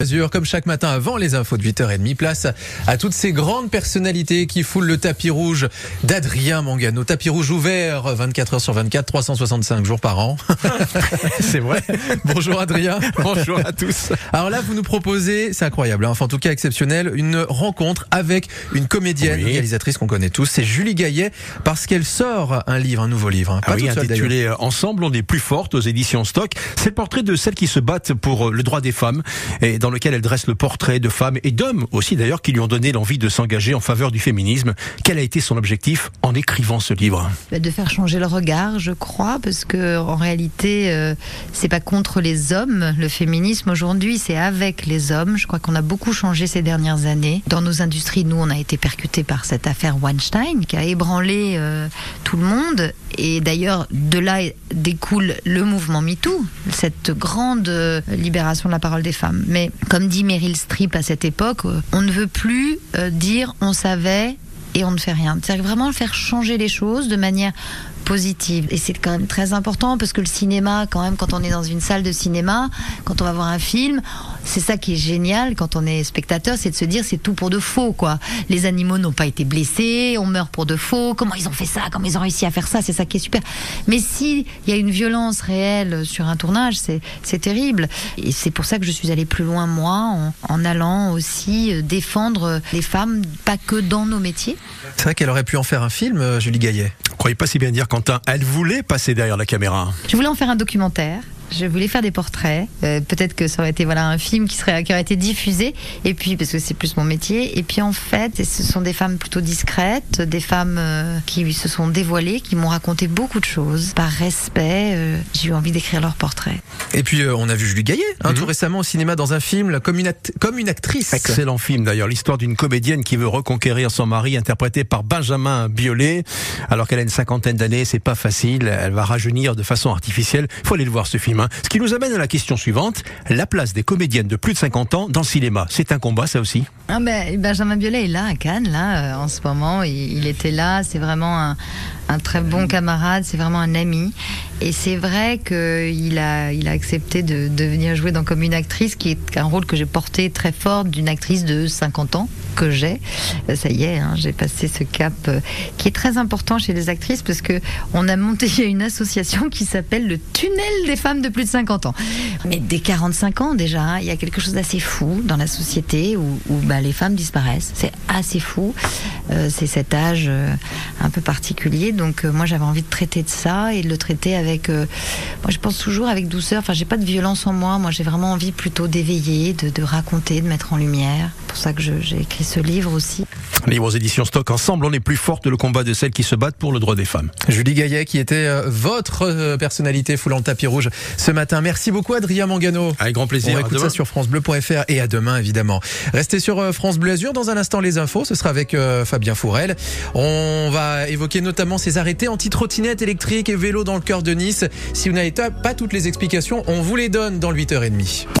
Azur, comme chaque matin avant les infos de 8h30, place à toutes ces grandes personnalités qui foulent le tapis rouge d'Adrien Mangano. Tapis rouge ouvert 24 heures sur 24, 365 jours par an. C'est vrai. Bonjour Adrien. Bonjour à tous. Alors là, vous nous proposez, c'est incroyable, hein, enfin en tout cas exceptionnel, une rencontre avec une comédienne, Oui. réalisatrice qu'on connaît tous, c'est Julie Gaillet, parce qu'elle sort un livre, un nouveau livre. hein. Ah Pas oui, seule, d'ailleurs. intitulé euh, Ensemble, on est plus fortes aux éditions Stock. C'est le portrait de celles qui se battent pour euh, le droit des femmes et dans lequel elle dresse le portrait de femmes et d'hommes aussi d'ailleurs qui lui ont donné l'envie de s'engager en faveur du féminisme. Quel a été son objectif en écrivant ce livre? Bah, de faire changer le regard, je crois, parce que en réalité, euh, c'est pas contre les hommes. Le féminisme aujourd'hui, c'est avec les hommes. Je crois qu'on a beaucoup changé ces dernières années. Dans nos industries, nous, on a été percutés par cette affaire Weinstein qui a ébranlé euh, tout le monde. Et d'ailleurs, de là découle le mouvement MeToo, cette grande euh, libération de la parole des femmes. Mais comme dit Meryl Streep à cette époque, euh, on ne veut plus euh, dire on savait et on ne fait rien. C'est-à-dire vraiment faire changer les choses de manière positive. Et c'est quand même très important parce que le cinéma, quand même, quand on est dans une salle de cinéma, quand on va voir un film, c'est ça qui est génial quand on est spectateur, c'est de se dire c'est tout pour de faux, quoi. Les animaux n'ont pas été blessés, on meurt pour de faux. Comment ils ont fait ça? Comment ils ont réussi à faire ça? C'est ça qui est super. Mais si il y a une violence réelle sur un tournage, c'est c'est terrible. Et c'est pour ça que je suis allée plus loin moi, en, en allant aussi euh, défendre les femmes, pas que dans nos métiers. C'est vrai qu'elle aurait pu en faire un film, euh, Julie Gaillet. Croyez pas si bien dire Quentin Elle voulait passer derrière la caméra. Je voulais en faire un documentaire. Je voulais faire des portraits. Euh, Peut-être que ça aurait été voilà un film qui serait qui aurait été diffusé. Et puis parce que c'est plus mon métier. Et puis en fait, ce sont des femmes plutôt discrètes, des femmes euh, qui se sont dévoilées, qui m'ont raconté beaucoup de choses. Par respect, euh, j'ai eu envie d'écrire leurs portraits. Et puis euh, on a vu Julie Gaillet, hein, Mhm. tout récemment au cinéma dans un film là, comme une, act- comme une actrice. Excellent film d'ailleurs, l'histoire d'une comédienne qui veut reconquérir son mari, interprété par Benjamin Biolay. Alors qu'elle a une cinquantaine d'années, c'est pas facile. Elle va rajeunir de façon artificielle. Il faut aller le voir ce film. Ce qui nous amène à la question suivante la place des comédiennes de plus de 50 ans dans le cinéma. C'est un combat, ça aussi? Ah ben, Benjamin Biolay est là à Cannes, là, euh, en ce moment. Il, était là. C'est vraiment un, très bon camarade. C'est vraiment un ami. Et c'est vrai qu'il a, il a accepté de, de venir jouer dans Comme une actrice, qui est un rôle que j'ai porté très fort d'une actrice de 50 ans que j'ai. Euh, Ça y est, hein, j'ai passé ce cap euh, qui est très important chez les actrices parce que on a monté une association qui s'appelle le Tunnel des femmes de plus de 50 ans. Mais dès 45 ans déjà, hein, il y a quelque chose d'assez fou dans la société où, bah, les femmes disparaissent. C'est assez fou. Euh, c'est cet âge un peu particulier. Donc moi j'avais envie de traiter de ça et de le traiter avec, moi je pense toujours avec douceur. Enfin j'ai pas de violence en moi. Moi j'ai vraiment envie plutôt d'éveiller, de, de raconter, de mettre en lumière. C'est pour ça que j'ai écrit ce livre aussi. Livre aux éditions Stock. Ensemble, on est plus forte le combat de celles qui se battent pour le droit des femmes. Julie Gaillet qui était euh, votre euh, personnalité foulant le tapis rouge ce matin. Merci beaucoup Adrien Mangano. Avec grand On plaisir. À écoute ça sur francebleu.fr et à demain évidemment. Restez sur euh, France Bleu Azur dans un instant les infos, ce sera avec Fabien Fourel. On va évoquer notamment ces arrêtés anti-trottinettes électriques et vélos dans le cœur de Nice. Si vous n'avez pas toutes les explications, on vous les donne dans le 8h30.